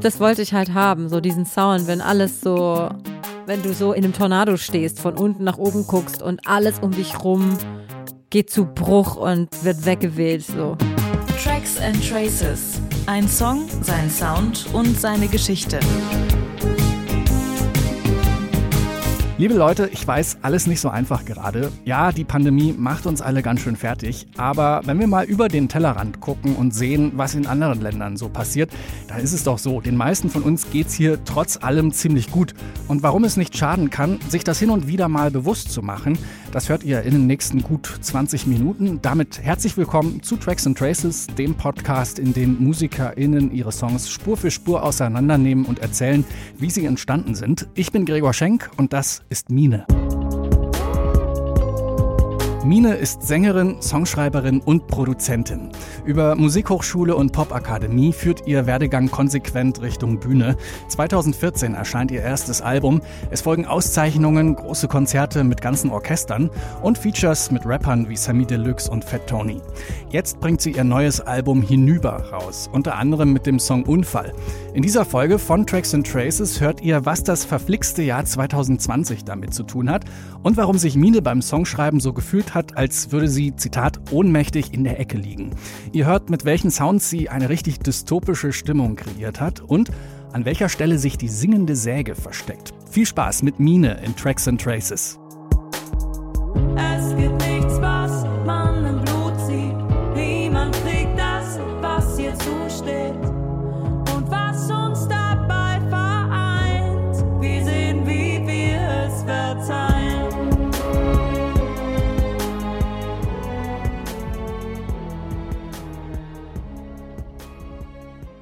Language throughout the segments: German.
Das wollte ich halt haben, so diesen Sound, wenn alles so, wenn du so in einem Tornado stehst, von unten nach oben guckst und alles um dich rum geht zu Bruch und wird weggeweht, so. Tracks and Traces. Ein Song, sein Sound und seine Geschichte. Liebe Leute, ich weiß, alles nicht so einfach gerade. Ja, die Pandemie macht uns alle ganz schön fertig. Aber wenn wir mal über den Tellerrand gucken und sehen, was in anderen Ländern so passiert, dann ist es doch so, den meisten von uns geht's hier trotz allem ziemlich gut. Und warum es nicht schaden kann, sich das hin und wieder mal bewusst zu machen, das hört ihr in den nächsten gut 20 Minuten. Damit herzlich willkommen zu Tracks and Traces, dem Podcast, in dem MusikerInnen ihre Songs Spur für Spur auseinandernehmen und erzählen, wie sie entstanden sind. Ich bin Gregor Schenk und das ist Mine. Mine ist Sängerin, Songschreiberin und Produzentin. Über Musikhochschule und Popakademie führt ihr Werdegang konsequent Richtung Bühne. 2014 erscheint ihr erstes Album. Es folgen Auszeichnungen, große Konzerte mit ganzen Orchestern und Features mit Rappern wie Sammy Deluxe und Fat Tony. Jetzt bringt sie ihr neues Album Hinüber raus, unter anderem mit dem Song Unfall. In dieser Folge von Tracks and Traces hört ihr, was das verflixte Jahr 2020 damit zu tun hat und warum sich Mine beim Songschreiben so gefühlt hat, als würde sie, Zitat, ohnmächtig in der Ecke liegen. Ihr hört, mit welchen Sounds sie eine richtig dystopische Stimmung kreiert hat und an welcher Stelle sich die singende Säge versteckt. Viel Spaß mit Mine in Tracks and Traces.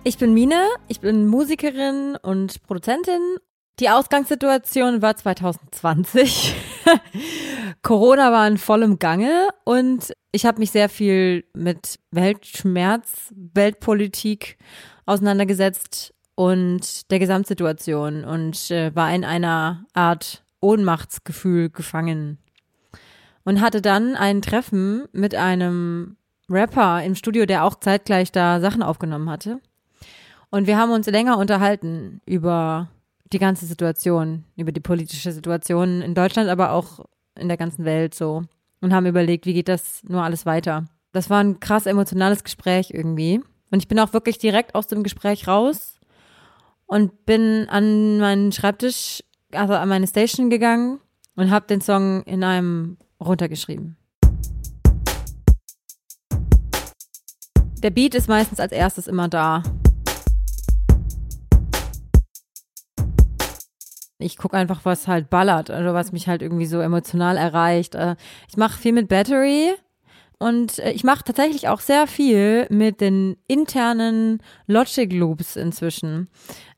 Ich bin Mine, ich bin Musikerin und Produzentin. Die Ausgangssituation war 2020. Corona war in vollem Gange und ich habe mich sehr viel mit Weltschmerz, Weltpolitik auseinandergesetzt und der Gesamtsituation und äh, war in einer Art Ohnmachtsgefühl gefangen. Und hatte dann ein Treffen mit einem Rapper im Studio, der auch zeitgleich da Sachen aufgenommen hatte. Und wir haben uns länger unterhalten über die ganze Situation, über die politische Situation in Deutschland, aber auch in der ganzen Welt so. Und haben überlegt, wie geht das nur alles weiter. Das war ein krass emotionales Gespräch irgendwie. Und ich bin auch wirklich direkt aus dem Gespräch raus und bin an meinen Schreibtisch, also an meine Station gegangen und habe den Song in einem runtergeschrieben. Der Beat ist meistens als erstes immer da. Ich gucke einfach, was halt ballert, also was mich halt irgendwie so emotional erreicht. Äh, Ich mache viel mit Battery und äh, ich mache tatsächlich auch sehr viel mit den internen Logic Loops inzwischen.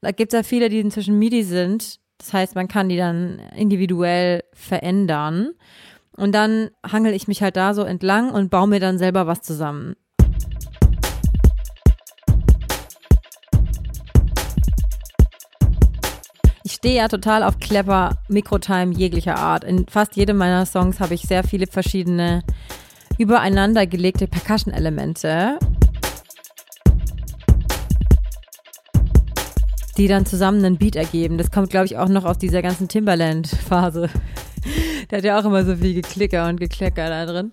Da gibt es ja viele, die inzwischen MIDI sind. Das heißt, man kann die dann individuell verändern. Und dann hangel ich mich halt da so entlang und baue mir dann selber was zusammen. Stehe ja total auf Clever Mikrotime jeglicher Art. In fast jedem meiner Songs habe ich sehr viele verschiedene übereinander gelegte Percussion-Elemente, die dann zusammen einen Beat ergeben. Das kommt, glaube ich, auch noch aus dieser ganzen Timberland-Phase. Der hat ja auch immer so viel Geklicker und Geklecker da drin.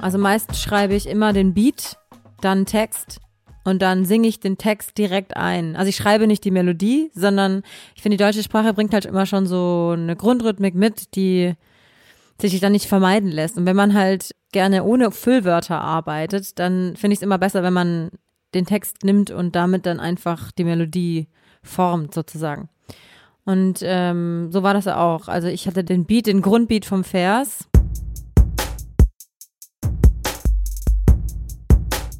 Also meist schreibe ich immer den Beat, dann Text und dann singe ich den Text direkt ein. Also ich schreibe nicht die Melodie, sondern ich finde, die deutsche Sprache bringt halt immer schon so eine Grundrhythmik mit, die sich dann nicht vermeiden lässt. Und wenn man halt gerne ohne Füllwörter arbeitet, dann finde ich es immer besser, wenn man den Text nimmt und damit dann einfach die Melodie formt sozusagen. Und ähm, so war das auch. Also ich hatte den Beat, den Grundbeat vom Vers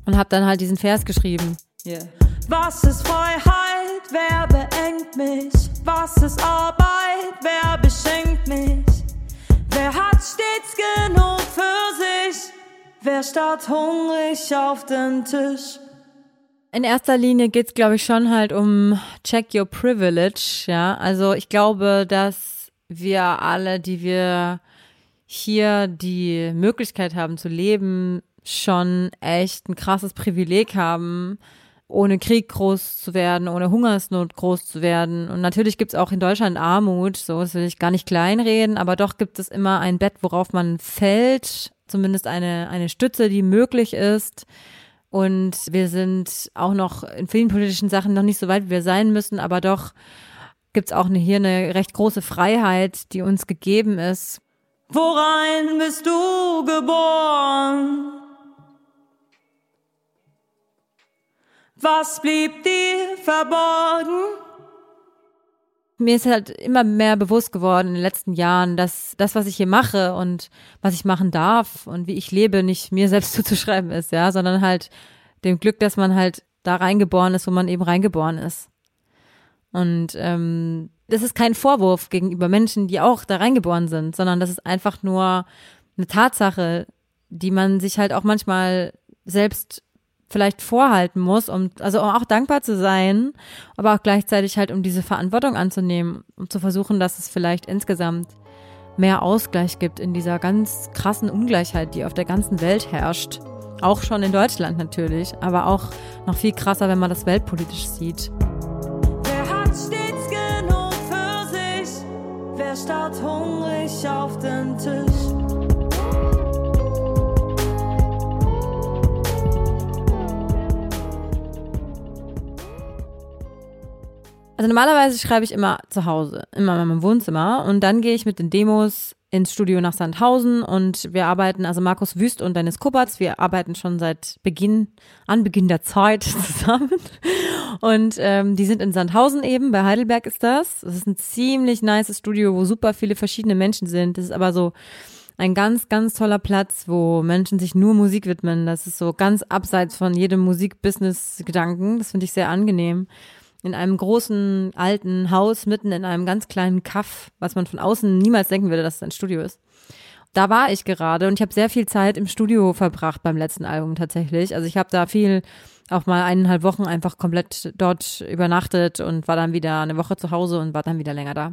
und habe dann halt diesen Vers geschrieben. Yeah. Was ist Freiheit? Wer beengt mich? Was ist Arbeit? Wer beschenkt mich? Wer hat stets genug für sich? Wer starrt hungrig auf den Tisch? In erster Linie geht's, glaube ich, schon halt um Check Your Privilege, ja. Also ich glaube, dass wir alle, die wir hier die Möglichkeit haben zu leben, schon echt ein krasses Privileg haben, ohne Krieg groß zu werden, ohne Hungersnot groß zu werden. Und natürlich gibt's auch in Deutschland Armut, so das will ich gar nicht kleinreden, aber doch gibt es immer ein Bett, worauf man fällt, zumindest eine, eine Stütze, die möglich ist. Und wir sind auch noch in vielen politischen Sachen noch nicht so weit, wie wir sein müssen, aber doch gibt's auch eine, hier eine recht große Freiheit, die uns gegeben ist. Worein bist du geboren? Was blieb dir verborgen? Mir ist halt immer mehr bewusst geworden in den letzten Jahren, dass das, was ich hier mache und was ich machen darf und wie ich lebe, nicht mir selbst zuzuschreiben ist, ja, sondern halt dem Glück, dass man halt da reingeboren ist, wo man eben reingeboren ist. Und ähm, das ist kein Vorwurf gegenüber Menschen, die auch da reingeboren sind, sondern das ist einfach nur eine Tatsache, die man sich halt auch manchmal selbst vielleicht vorhalten muss, um also um auch dankbar zu sein, aber auch gleichzeitig halt um diese Verantwortung anzunehmen, um zu versuchen, dass es vielleicht insgesamt mehr Ausgleich gibt in dieser ganz krassen Ungleichheit, die auf der ganzen Welt herrscht. Auch schon in Deutschland natürlich, aber auch noch viel krasser, wenn man das weltpolitisch sieht. Wer hat stets genug für sich? Wer starrt hungrig auf den Tisch? Also normalerweise schreibe ich immer zu Hause, immer in meinem Wohnzimmer und dann gehe ich mit den Demos ins Studio nach Sandhausen und wir arbeiten, also Markus Wüst und Dennis Kuppertz, wir arbeiten schon seit Beginn, an Beginn der Zeit zusammen und ähm, die sind in Sandhausen eben, bei Heidelberg ist das. Das ist ein ziemlich nices Studio, wo super viele verschiedene Menschen sind. Das ist aber so ein ganz, ganz toller Platz, wo Menschen sich nur Musik widmen. Das ist so ganz abseits von jedem Musikbusiness-Gedanken. Das finde ich sehr angenehm in einem großen alten Haus mitten in einem ganz kleinen Kaff, was man von außen niemals denken würde, dass es ein Studio ist. Da war ich gerade und ich habe sehr viel Zeit im Studio verbracht beim letzten Album tatsächlich. Also ich habe da viel, auch mal eineinhalb Wochen einfach komplett dort übernachtet und war dann wieder eine Woche zu Hause und war dann wieder länger da.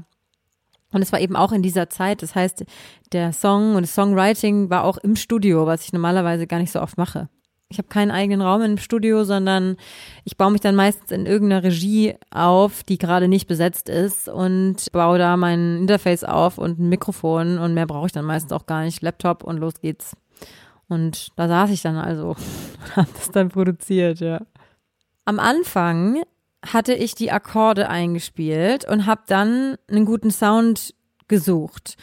Und es war eben auch in dieser Zeit, das heißt, der Song und das Songwriting war auch im Studio, was ich normalerweise gar nicht so oft mache. Ich habe keinen eigenen Raum im Studio, sondern ich baue mich dann meistens in irgendeiner Regie auf, die gerade nicht besetzt ist und baue da mein Interface auf und ein Mikrofon und mehr brauche ich dann meistens auch gar nicht. Laptop und los geht's. Und da saß ich dann also und habe das dann produziert, ja. Am Anfang hatte ich die Akkorde eingespielt und habe dann einen guten Sound gesucht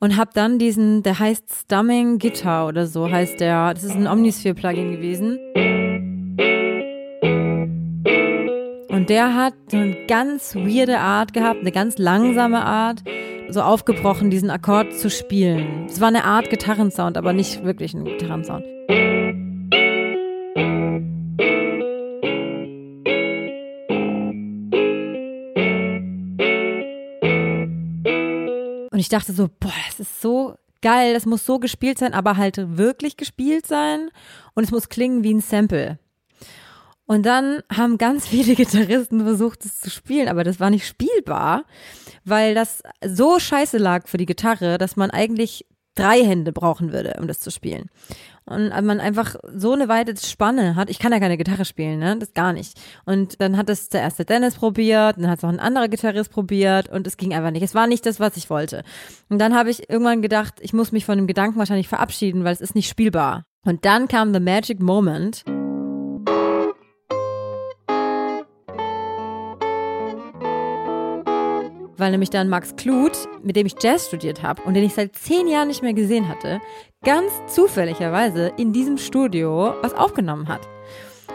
und habe dann diesen, der heißt Stumming Guitar oder so heißt der. Das ist ein Omnisphere-Plugin gewesen. Und der hat so eine ganz weirde Art gehabt, eine ganz langsame Art, so aufgebrochen, diesen Akkord zu spielen. Es war eine Art Gitarrensound, aber nicht wirklich ein Gitarrensound. Und ich dachte so, boah, das ist so geil, das muss so gespielt sein, aber halt wirklich gespielt sein und es muss klingen wie ein Sample. Und dann haben ganz viele Gitarristen versucht, es zu spielen, aber das war nicht spielbar, weil das so scheiße lag für die Gitarre, dass man eigentlich drei Hände brauchen würde, um das zu spielen. Und man einfach so eine weite Spanne hat. Ich kann ja keine Gitarre spielen, ne? Das gar nicht. Und dann hat es der erste Dennis probiert, dann hat es auch ein anderer Gitarrist probiert und es ging einfach nicht. Es war nicht das, was ich wollte. Und dann habe ich irgendwann gedacht, ich muss mich von dem Gedanken wahrscheinlich verabschieden, weil es ist nicht spielbar. Und dann kam the magic moment. Weil nämlich dann Max Kluth, mit dem ich Jazz studiert habe und den ich seit zehn Jahren nicht mehr gesehen hatte, ganz zufälligerweise in diesem Studio was aufgenommen hat.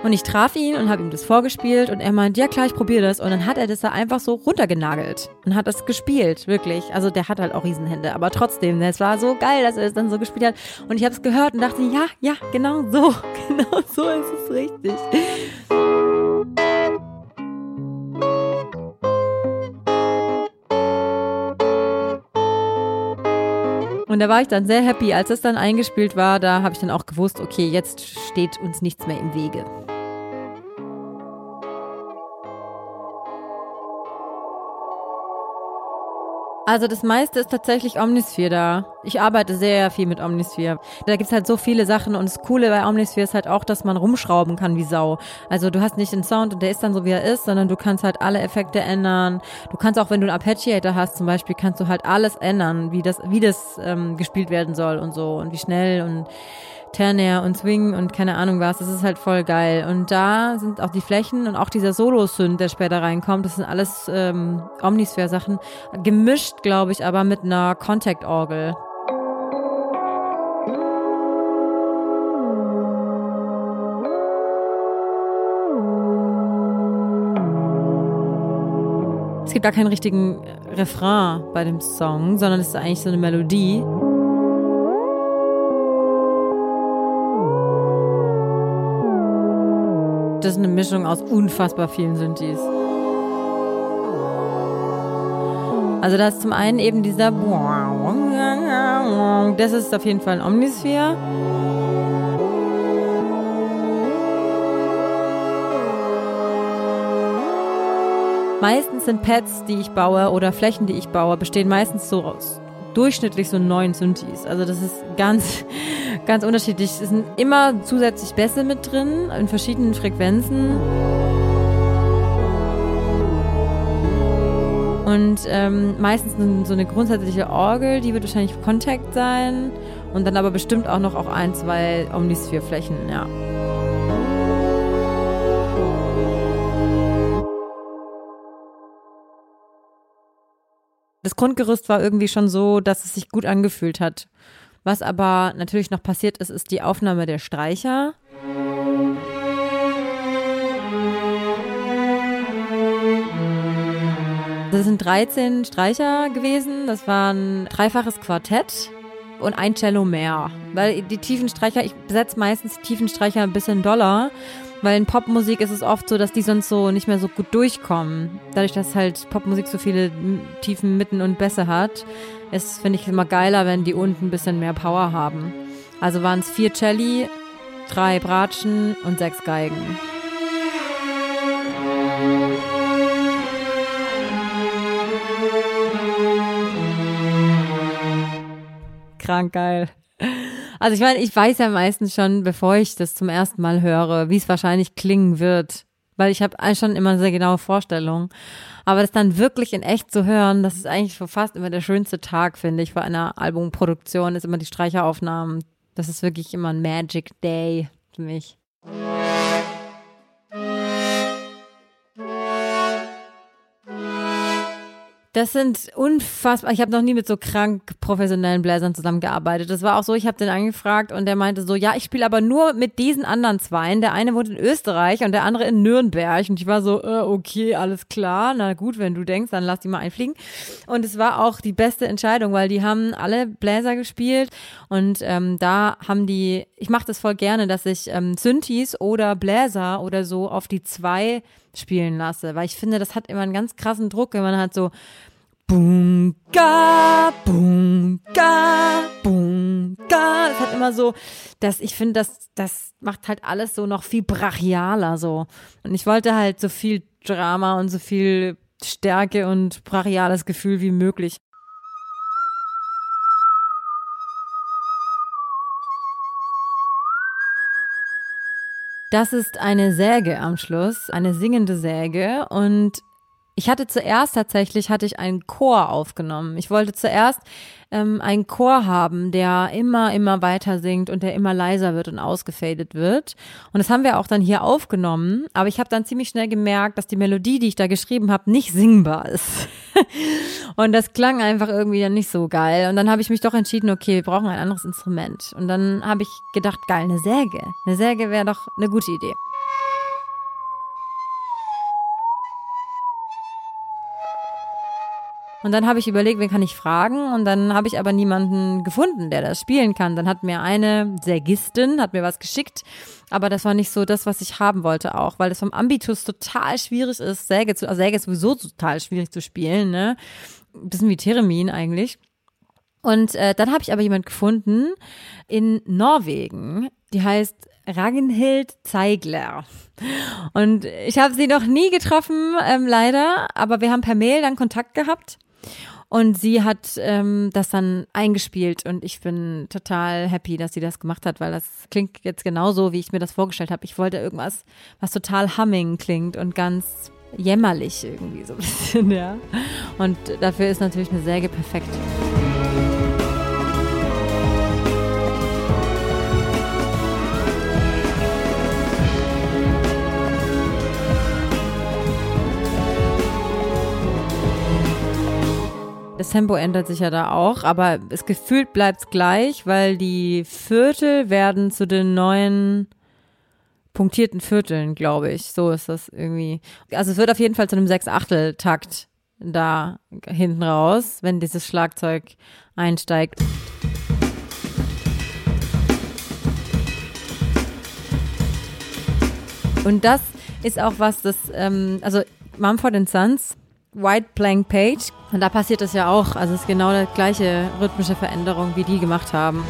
Und ich traf ihn und habe ihm das vorgespielt und er meint, ja klar, ich probiere das. Und dann hat er das da einfach so runtergenagelt und hat das gespielt, wirklich. Also der hat halt auch Riesenhände, aber trotzdem, es war so geil, dass er es dann so gespielt hat. Und ich habe es gehört und dachte, ja, ja, genau so, genau so ist es richtig. Und da war ich dann sehr happy, als es dann eingespielt war. Da habe ich dann auch gewusst, okay, jetzt steht uns nichts mehr im Wege. Also das meiste ist tatsächlich Omnisphere da. Ich arbeite sehr viel mit Omnisphere. Da gibt's halt so viele Sachen und das Coole bei Omnisphere ist halt auch, dass man rumschrauben kann wie Sau. Also du hast nicht einen Sound und der ist dann so wie er ist, sondern du kannst halt alle Effekte ändern. Du kannst auch, wenn du einen Arpeggiator hast zum Beispiel, kannst du halt alles ändern, wie das, wie das ähm, gespielt werden soll und so und wie schnell und Ternär und Swing und keine Ahnung was. Das ist halt voll geil. Und da sind auch die Flächen und auch dieser Solo-Synth, der später reinkommt, das sind alles ähm, Omnisphere-Sachen. Gemischt, glaube ich, aber mit einer Contact-Orgel. Es gibt gar keinen richtigen Refrain bei dem Song, sondern es ist eigentlich so eine Melodie. Das ist eine Mischung aus unfassbar vielen Synthes. Also da ist zum einen eben dieser Das ist auf jeden Fall ein Omnisphere. Meistens sind Pads, die ich baue oder Flächen, die ich baue, bestehen meistens so aus durchschnittlich so neun Synthes. Also das ist ganz, ganz unterschiedlich. Es sind immer zusätzlich Bässe mit drin, in verschiedenen Frequenzen. Und ähm, meistens so eine grundsätzliche Orgel, die wird wahrscheinlich Contact sein. Und dann aber bestimmt auch noch auch ein, zwei Omnisphere-Flächen, ja. Das Grundgerüst war irgendwie schon so, dass es sich gut angefühlt hat. Was aber natürlich noch passiert ist, ist die Aufnahme der Streicher. Das sind 13 Streicher gewesen. Das war ein dreifaches Quartett und ein Cello mehr. Weil die tiefen Streicher, ich besetze meistens die tiefen Streicher ein bisschen doller. Weil in Popmusik ist es oft so, dass die sonst so nicht mehr so gut durchkommen. Dadurch, dass halt Popmusik so viele tiefen Mitten und Bässe hat, ist, finde ich, immer geiler, wenn die unten ein bisschen mehr Power haben. Also waren es vier Celli, drei Bratschen und sechs Geigen. Krank geil. Also ich meine, ich weiß ja meistens schon, bevor ich das zum ersten Mal höre, wie es wahrscheinlich klingen wird. Weil ich habe schon immer sehr genaue Vorstellung. Aber das dann wirklich in echt zu hören, das ist eigentlich schon fast immer der schönste Tag, finde ich, vor einer Albumproduktion, ist immer die Streicheraufnahmen. Das ist wirklich immer ein Magic Day für mich. Das sind unfassbar. Ich habe noch nie mit so krank professionellen Bläsern zusammengearbeitet. Das war auch so, ich habe den angefragt und der meinte so, ja, ich spiele aber nur mit diesen anderen zweien. Der eine wohnt in Österreich und der andere in Nürnberg. Und ich war so, äh, okay, alles klar. Na gut, wenn du denkst, dann lass die mal einfliegen. Und es war auch die beste Entscheidung, weil die haben alle Bläser gespielt und ähm, da haben die, ich mache das voll gerne, dass ich ähm, Synthes oder Bläser oder so auf die zwei spielen lasse, weil ich finde, das hat immer einen ganz krassen Druck, wenn man halt so Boom, ga, boom, ga, boom, ga. Es hat immer so, dass ich finde, das, das macht halt alles so noch viel brachialer so. Und ich wollte halt so viel Drama und so viel Stärke und brachiales Gefühl wie möglich. Das ist eine Säge am Schluss, eine singende Säge. Und ich hatte zuerst tatsächlich hatte ich einen Chor aufgenommen. Ich wollte zuerst ähm, einen Chor haben, der immer immer weiter singt und der immer leiser wird und ausgefadet wird. Und das haben wir auch dann hier aufgenommen. Aber ich habe dann ziemlich schnell gemerkt, dass die Melodie, die ich da geschrieben habe, nicht singbar ist. und das klang einfach irgendwie dann nicht so geil. Und dann habe ich mich doch entschieden, okay, wir brauchen ein anderes Instrument. Und dann habe ich gedacht, geil, eine Säge. Eine Säge wäre doch eine gute Idee. Und dann habe ich überlegt, wen kann ich fragen? Und dann habe ich aber niemanden gefunden, der das spielen kann. Dann hat mir eine Sägistin, hat mir was geschickt, aber das war nicht so das, was ich haben wollte auch, weil es vom Ambitus total schwierig ist, Säge zu, also Säge ist sowieso total schwierig zu spielen, ne? Bisschen wie Theremin eigentlich. Und äh, dann habe ich aber jemand gefunden in Norwegen, die heißt Ragnhild Zeigler. Und ich habe sie noch nie getroffen, ähm, leider, aber wir haben per Mail dann Kontakt gehabt. Und sie hat ähm, das dann eingespielt und ich bin total happy, dass sie das gemacht hat, weil das klingt jetzt genauso, wie ich mir das vorgestellt habe. Ich wollte irgendwas, was total humming klingt und ganz jämmerlich irgendwie so ein bisschen, ja. Und dafür ist natürlich eine Säge perfekt. Das Tempo ändert sich ja da auch, aber es gefühlt bleibt gleich, weil die Viertel werden zu den neuen punktierten Vierteln, glaube ich. So ist das irgendwie. Also es wird auf jeden Fall zu einem Sechs-Achtel-Takt da hinten raus, wenn dieses Schlagzeug einsteigt. Und das ist auch was, das, ähm, also Mumford Sons, White Blank Page, und da passiert das ja auch. Also es ist genau die gleiche rhythmische Veränderung, wie die gemacht haben.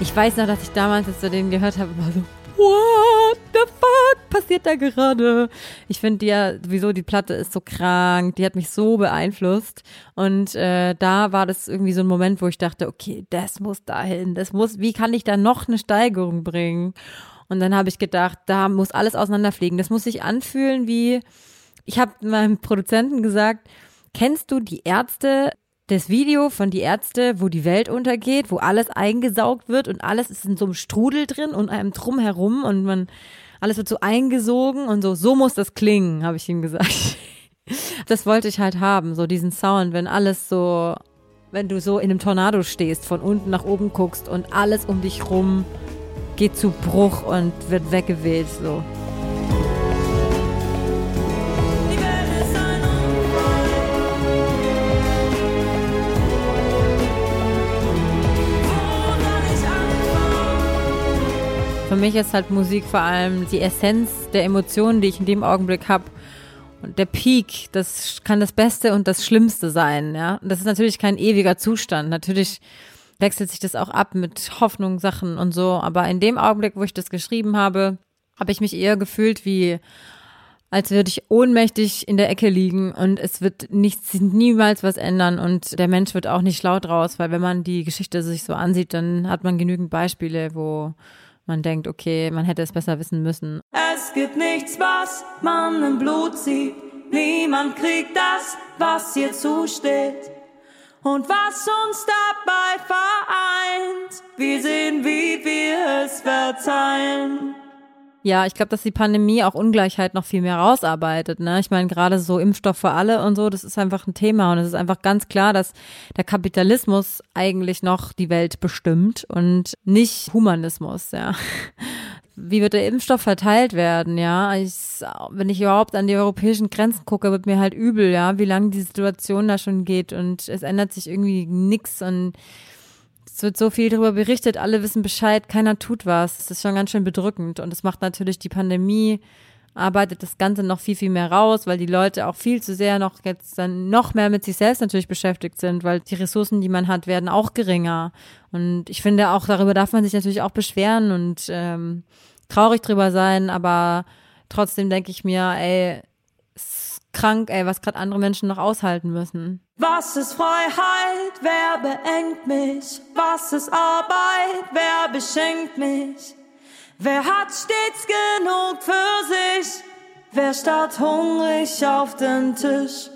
Ich weiß noch, dass ich damals, als ich den gehört habe, war so, what the fuck passiert da gerade? Ich finde ja sowieso, die Platte ist so krank, die hat mich so beeinflusst. Und äh, da war das irgendwie so ein Moment, wo ich dachte, okay, das muss dahin, das muss, wie kann ich da noch eine Steigerung bringen? Und dann habe ich gedacht, da muss alles auseinanderfliegen. Das muss sich anfühlen wie, ich habe meinem Produzenten gesagt, kennst du die Ärzte das Video von die Ärzte, wo die Welt untergeht, wo alles eingesaugt wird und alles ist in so einem Strudel drin und einem drumherum und man alles wird so eingesogen und so so muss das klingen, habe ich ihm gesagt. Das wollte ich halt haben, so diesen Sound, wenn alles so wenn du so in einem Tornado stehst, von unten nach oben guckst und alles um dich rum geht zu Bruch und wird weggeweht so. Für mich ist halt Musik vor allem die Essenz der Emotionen, die ich in dem Augenblick habe. Und der Peak, das kann das Beste und das Schlimmste sein, ja. Und das ist natürlich kein ewiger Zustand. Natürlich wechselt sich das auch ab mit Hoffnung, Sachen und so. Aber in dem Augenblick, wo ich das geschrieben habe, habe ich mich eher gefühlt wie, als würde ich ohnmächtig in der Ecke liegen und es wird nichts, niemals was ändern und der Mensch wird auch nicht schlau draus, weil wenn man die Geschichte sich so ansieht, dann hat man genügend Beispiele, wo man denkt, okay, man hätte es besser wissen müssen. Es gibt nichts, was man im Blut sieht. Niemand kriegt das, was ihr zusteht. Und was uns dabei vereint, wir sehen, wie wir es verzeihen. Ja, ich glaube, dass die Pandemie auch Ungleichheit noch viel mehr rausarbeitet. Ne? Ich meine, gerade so Impfstoff für alle und so, das ist einfach ein Thema. Und es ist einfach ganz klar, dass der Kapitalismus eigentlich noch die Welt bestimmt und nicht Humanismus, ja. Wie wird der Impfstoff verteilt werden, ja? Ich, wenn ich überhaupt an die europäischen Grenzen gucke, wird mir halt übel, ja, wie lange die Situation da schon geht und es ändert sich irgendwie nix und es wird so viel darüber berichtet, alle wissen Bescheid, keiner tut was. Das ist schon ganz schön bedrückend. Und es macht natürlich die Pandemie, arbeitet das Ganze noch viel, viel mehr raus, weil die Leute auch viel zu sehr noch jetzt dann noch mehr mit sich selbst natürlich beschäftigt sind, weil die Ressourcen, die man hat, werden auch geringer. Und ich finde auch, darüber darf man sich natürlich auch beschweren und ähm, traurig drüber sein, aber trotzdem denke ich mir, ey, ist krank, ey, was gerade andere Menschen noch aushalten müssen. Was ist Freiheit? Wer beengt mich? Was ist Arbeit? Wer beschenkt mich? Wer hat stets genug für sich? Wer starrt hungrig auf den Tisch?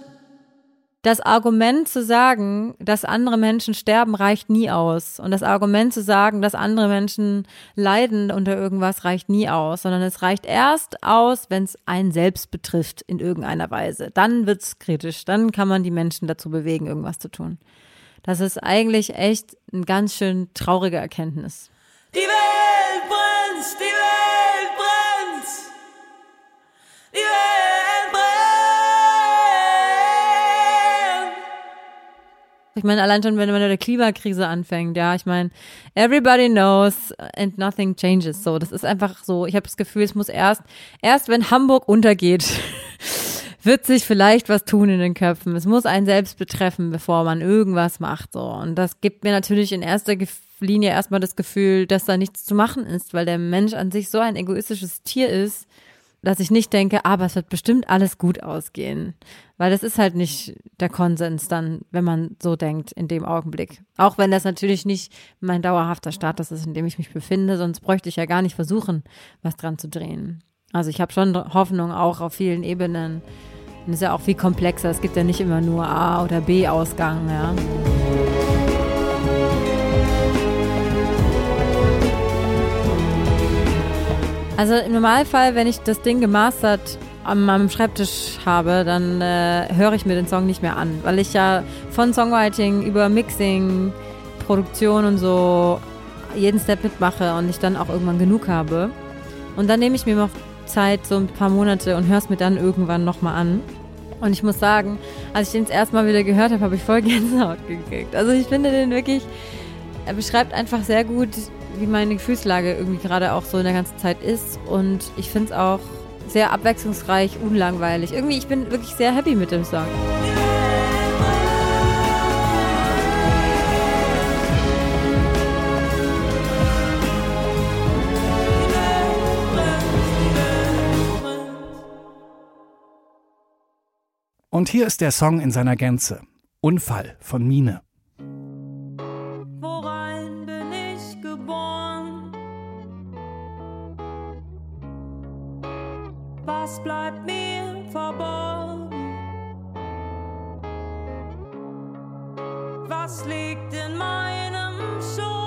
Das Argument zu sagen, dass andere Menschen sterben, reicht nie aus. Und das Argument zu sagen, dass andere Menschen leiden unter irgendwas, reicht nie aus, sondern es reicht erst aus, wenn es einen selbst betrifft in irgendeiner Weise. Dann wird's kritisch. Dann kann man die Menschen dazu bewegen, irgendwas zu tun. Das ist eigentlich echt eine ganz schön traurige Erkenntnis. Die Welt brennt, die Welt Ich meine, allein schon, wenn man mit der Klimakrise anfängt, ja, ich meine, everybody knows and nothing changes. So, das ist einfach so. Ich habe das Gefühl, es muss erst, erst wenn Hamburg untergeht, wird sich vielleicht was tun in den Köpfen. Es muss einen selbst betreffen, bevor man irgendwas macht. So. Und das gibt mir natürlich in erster Linie erstmal das Gefühl, dass da nichts zu machen ist, weil der Mensch an sich so ein egoistisches Tier ist, dass ich nicht denke, aber es wird bestimmt alles gut ausgehen. Weil das ist halt nicht der Konsens dann, wenn man so denkt in dem Augenblick. Auch wenn das natürlich nicht mein dauerhafter Status ist, in dem ich mich befinde, sonst bräuchte ich ja gar nicht versuchen, was dran zu drehen. Also ich habe schon Hoffnung auch auf vielen Ebenen. Und ist ja auch viel komplexer. Es gibt ja nicht immer nur A- oder B-Ausgang, ja. Also im Normalfall, wenn ich das Ding gemastert an meinem Schreibtisch habe, dann äh, höre ich mir den Song nicht mehr an, weil ich ja von Songwriting über Mixing, Produktion und so jeden Step mitmache und ich dann auch irgendwann genug habe. Und dann nehme ich mir noch Zeit, so ein paar Monate und höre es mir dann irgendwann nochmal an. Und ich muss sagen, als ich den das erste Mal wieder gehört habe, habe ich voll Gänsehaut gekriegt. Also ich finde den wirklich, er beschreibt einfach sehr gut, wie meine Gefühlslage irgendwie gerade auch so in der ganzen Zeit ist. Und ich finde es auch sehr abwechslungsreich, unlangweilig. Irgendwie, ich bin wirklich sehr happy mit dem Song. Und hier ist der Song in seiner Gänze. Unfall von Mine. Bleibt mir verborgen? Was liegt in meinem Schoß?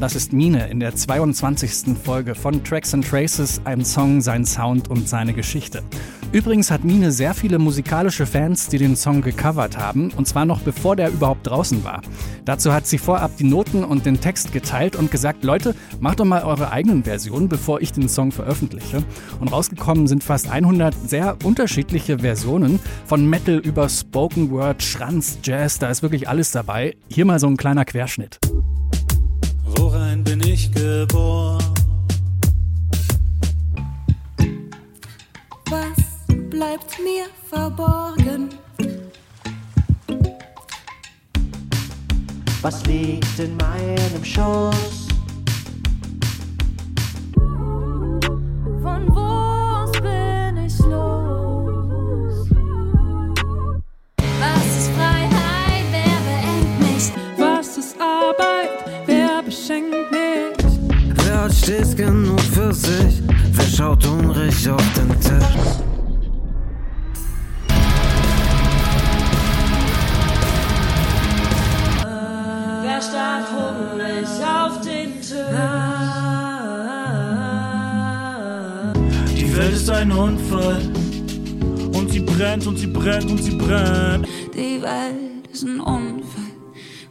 Das ist Mine in der 22. Folge von Tracks and Traces, ein Song, sein Sound und seine Geschichte. Übrigens hat Mine sehr viele musikalische Fans, die den Song gecovert haben, und zwar noch bevor der überhaupt draußen war. Dazu hat sie vorab die Noten und den Text geteilt und gesagt, Leute, macht doch mal eure eigenen Versionen, bevor ich den Song veröffentliche. Und rausgekommen sind fast 100 sehr unterschiedliche Versionen, von Metal über Spoken Word, Schranz, Jazz, da ist wirklich alles dabei. Hier mal so ein kleiner Querschnitt. Bin ich geboren? Was bleibt mir verborgen? Was liegt in meinem Schoß? Stets genug für sich? Wer schaut hungrig auf den Tisch? Wer starrt hungrig auf den Tisch? Die Welt ist ein Unfall. Und sie brennt und sie brennt und sie brennt. Die Welt ist ein Unfall.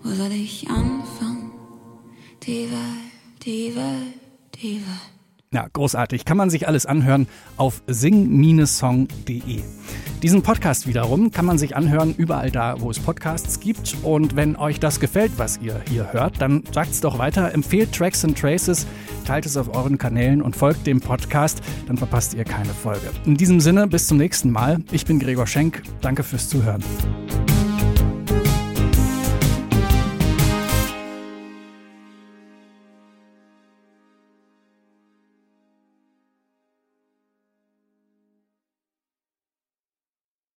Wo soll ich anfangen? Die Welt, die Welt, Welt. Ja, großartig. Kann man sich alles anhören auf sing-song.de. Diesen Podcast wiederum kann man sich anhören überall da, wo es Podcasts gibt. Und wenn euch das gefällt, was ihr hier hört, dann sagt es doch weiter, empfehlt Tracks and Traces, teilt es auf euren Kanälen und folgt dem Podcast, dann verpasst ihr keine Folge. In diesem Sinne, bis zum nächsten Mal. Ich bin Gregor Schenk. Danke fürs Zuhören.